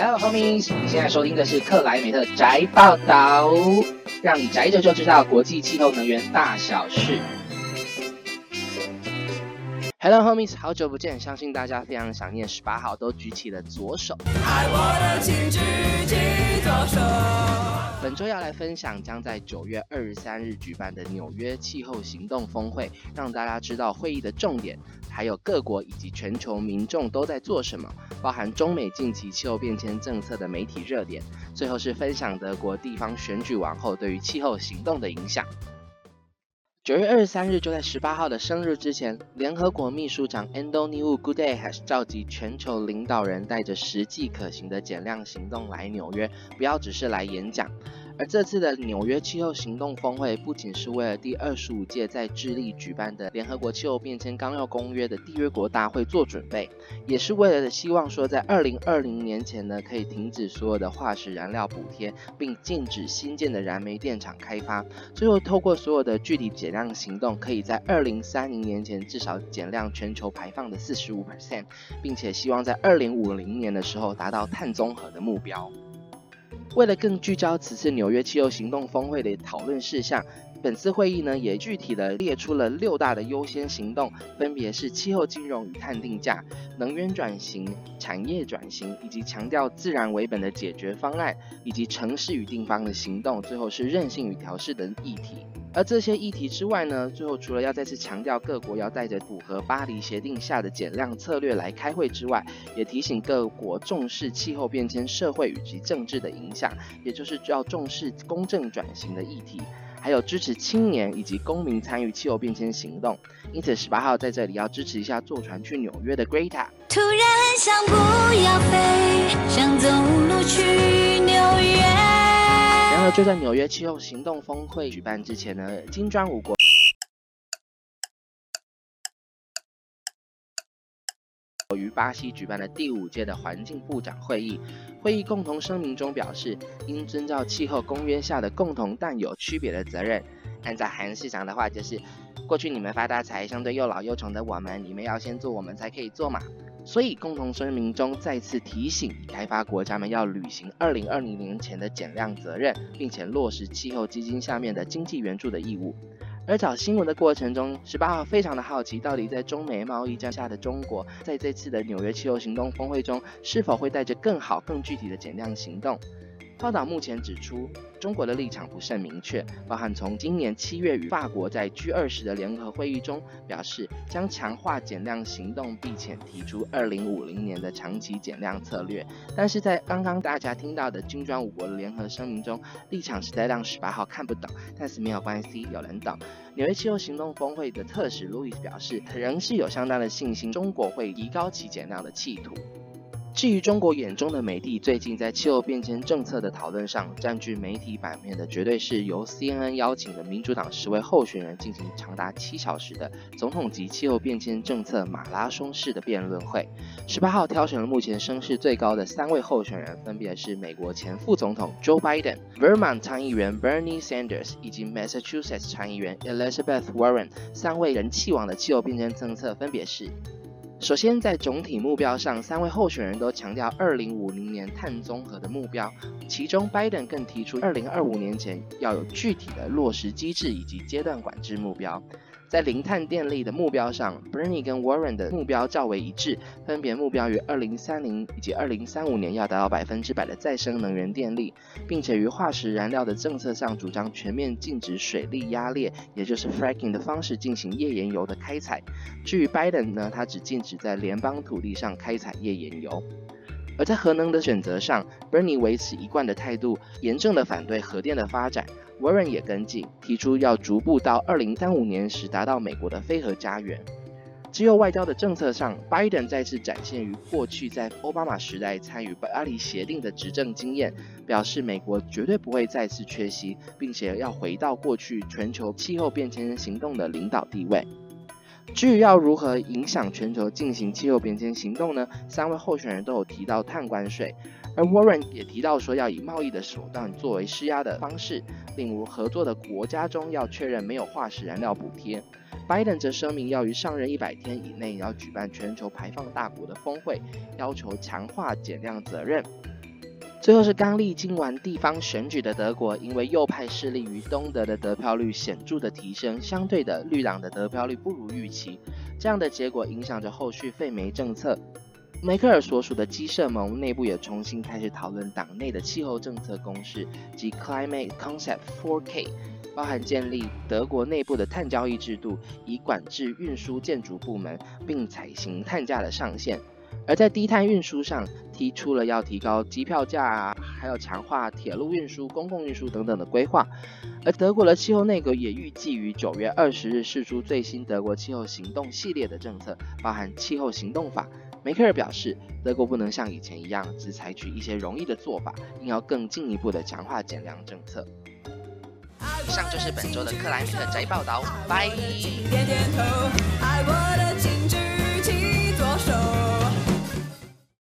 Hello homies，你现在收听的是克莱梅特宅报道，让你宅着就知道国际气候能源大小事。Hello homies，好久不见，相信大家非常想念十八号都举起了左手。爱我的请举起左手。本周要来分享将在九月二十三日举办的纽约气候行动峰会，让大家知道会议的重点，还有各国以及全球民众都在做什么，包含中美近期气候变迁政策的媒体热点，最后是分享德国地方选举完后对于气候行动的影响。九月二十三日，就在十八号的生日之前，联合国秘书长安东尼乌·古特雷斯召集全球领导人，带着实际可行的减量行动来纽约，不要只是来演讲。而这次的纽约气候行动峰会，不仅是为了第二十五届在智利举办的联合国气候变迁纲要公约的缔约国大会做准备，也是为了希望说在二零二零年前呢，可以停止所有的化石燃料补贴，并禁止新建的燃煤电厂开发。最后，透过所有的具体减量行动，可以在二零三零年前至少减量全球排放的四十五 percent，并且希望在二零五零年的时候达到碳中和的目标。为了更聚焦此次纽约气候行动峰会的讨论事项，本次会议呢也具体的列出了六大的优先行动，分别是气候金融与碳定价、能源转型、产业转型，以及强调自然为本的解决方案，以及城市与地方的行动，最后是韧性与调试等议题。而这些议题之外呢，最后除了要再次强调各国要带着符合巴黎协定下的减量策略来开会之外，也提醒各国重视气候变迁社会以及政治的影响，也就是要重视公正转型的议题，还有支持青年以及公民参与气候变迁行动。因此，十八号在这里要支持一下坐船去纽约的 Greta。突然想不要飞，想走路去纽约。就在纽约气候行动峰会举办之前呢，金砖五国于巴西举办了第五届的环境部长会议。会议共同声明中表示，应遵照气候公约下的共同但有区别的责任。按照韩市长的话，就是过去你们发大财，相对又老又穷的我们，你们要先做，我们才可以做嘛。所以，共同声明中再次提醒开发国家们要履行二零二零年前的减量责任，并且落实气候基金下面的经济援助的义务。而找新闻的过程中，十八号非常的好奇，到底在中美贸易战下的中国，在这次的纽约气候行动峰会中，是否会带着更好、更具体的减量行动？报道目前指出，中国的立场不甚明确，包含从今年七月与法国在 G 二十的联合会议中表示将强化减量行动，并且提出二零五零年的长期减量策略。但是在刚刚大家听到的金砖五国的联合声明中，立场实在让十八号看不懂。但是没有关系，有人懂。纽约气候行动峰会的特使路易斯表示，仍是有相当的信心，中国会提高其减量的企图。至于中国眼中的美帝，最近在气候变迁政策的讨论上，占据媒体版面的绝对是由 CNN 邀请的民主党十位候选人进行长达七小时的总统级气候变迁政策马拉松式的辩论会。十八号挑选了目前声势最高的三位候选人，分别是美国前副总统 Joe Biden、Vermont 参议员 Bernie Sanders 以及 Massachusetts 参议员 Elizabeth Warren。三位人气王的气候变迁政策分别是。首先，在总体目标上，三位候选人都强调二零五零年碳综合的目标。其中，拜登更提出二零二五年前要有具体的落实机制以及阶段管制目标。在零碳电力的目标上，Bernie 跟 Warren 的目标较为一致，分别目标于二零三零以及二零三五年要达到百分之百的再生能源电力，并且于化石燃料的政策上主张全面禁止水力压裂，也就是 fracking 的方式进行页岩油的开采。至于 Biden 呢，他只禁止在联邦土地上开采页岩油。而在核能的选择上，Bernie 维持一贯的态度，严正的反对核电的发展。Warren 也跟进，提出要逐步到二零三五年时达到美国的非核家园。只有外交的政策上，拜登再次展现于过去在奥巴马时代参与巴黎协定的执政经验，表示美国绝对不会再次缺席，并且要回到过去全球气候变迁行动的领导地位。至于要如何影响全球进行气候变迁行动呢？三位候选人都有提到碳关税，而 Warren 也提到说要以贸易的手段作为施压的方式，例如合作的国家中要确认没有化石燃料补贴。Biden 则声明要于上任一百天以内要举办全球排放大国的峰会，要求强化减量责任。最后是刚历经完地方选举的德国，因为右派势力于东德的得票率显著的提升，相对的绿党的得票率不如预期，这样的结果影响着后续废煤政策。梅克尔所属的基社盟内部也重新开始讨论党内的气候政策公式及 Climate Concept 4K，包含建立德国内部的碳交易制度，以管制运输建筑部门，并采行碳价的上限。而在低碳运输上，提出了要提高机票价啊，还有强化铁路运输、公共运输等等的规划。而德国的气候内阁也预计于九月二十日释出最新德国气候行动系列的政策，包含气候行动法。梅克尔表示，德国不能像以前一样只采取一些容易的做法，应要更进一步的强化减量政策。以上就是本周的克莱米特宅报道，拜。